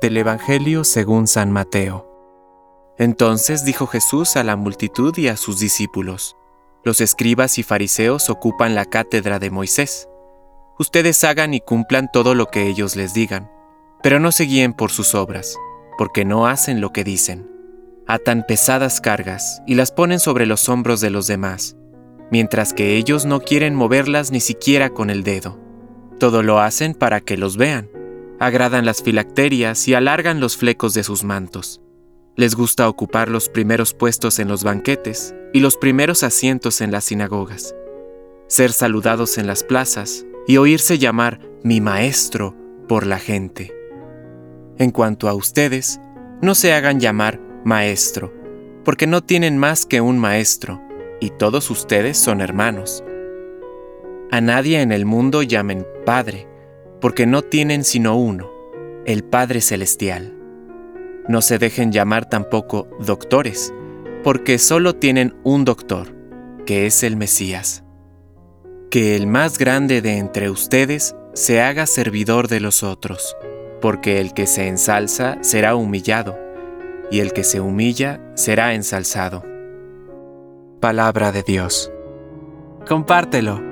Del Evangelio según San Mateo. Entonces dijo Jesús a la multitud y a sus discípulos, Los escribas y fariseos ocupan la cátedra de Moisés. Ustedes hagan y cumplan todo lo que ellos les digan, pero no se guíen por sus obras, porque no hacen lo que dicen. Atan pesadas cargas y las ponen sobre los hombros de los demás, mientras que ellos no quieren moverlas ni siquiera con el dedo. Todo lo hacen para que los vean agradan las filacterias y alargan los flecos de sus mantos. Les gusta ocupar los primeros puestos en los banquetes y los primeros asientos en las sinagogas, ser saludados en las plazas y oírse llamar mi maestro por la gente. En cuanto a ustedes, no se hagan llamar maestro, porque no tienen más que un maestro, y todos ustedes son hermanos. A nadie en el mundo llamen Padre, porque no tienen sino uno, el Padre Celestial. No se dejen llamar tampoco doctores, porque solo tienen un doctor, que es el Mesías. Que el más grande de entre ustedes se haga servidor de los otros, porque el que se ensalza será humillado, y el que se humilla será ensalzado. Palabra de Dios. Compártelo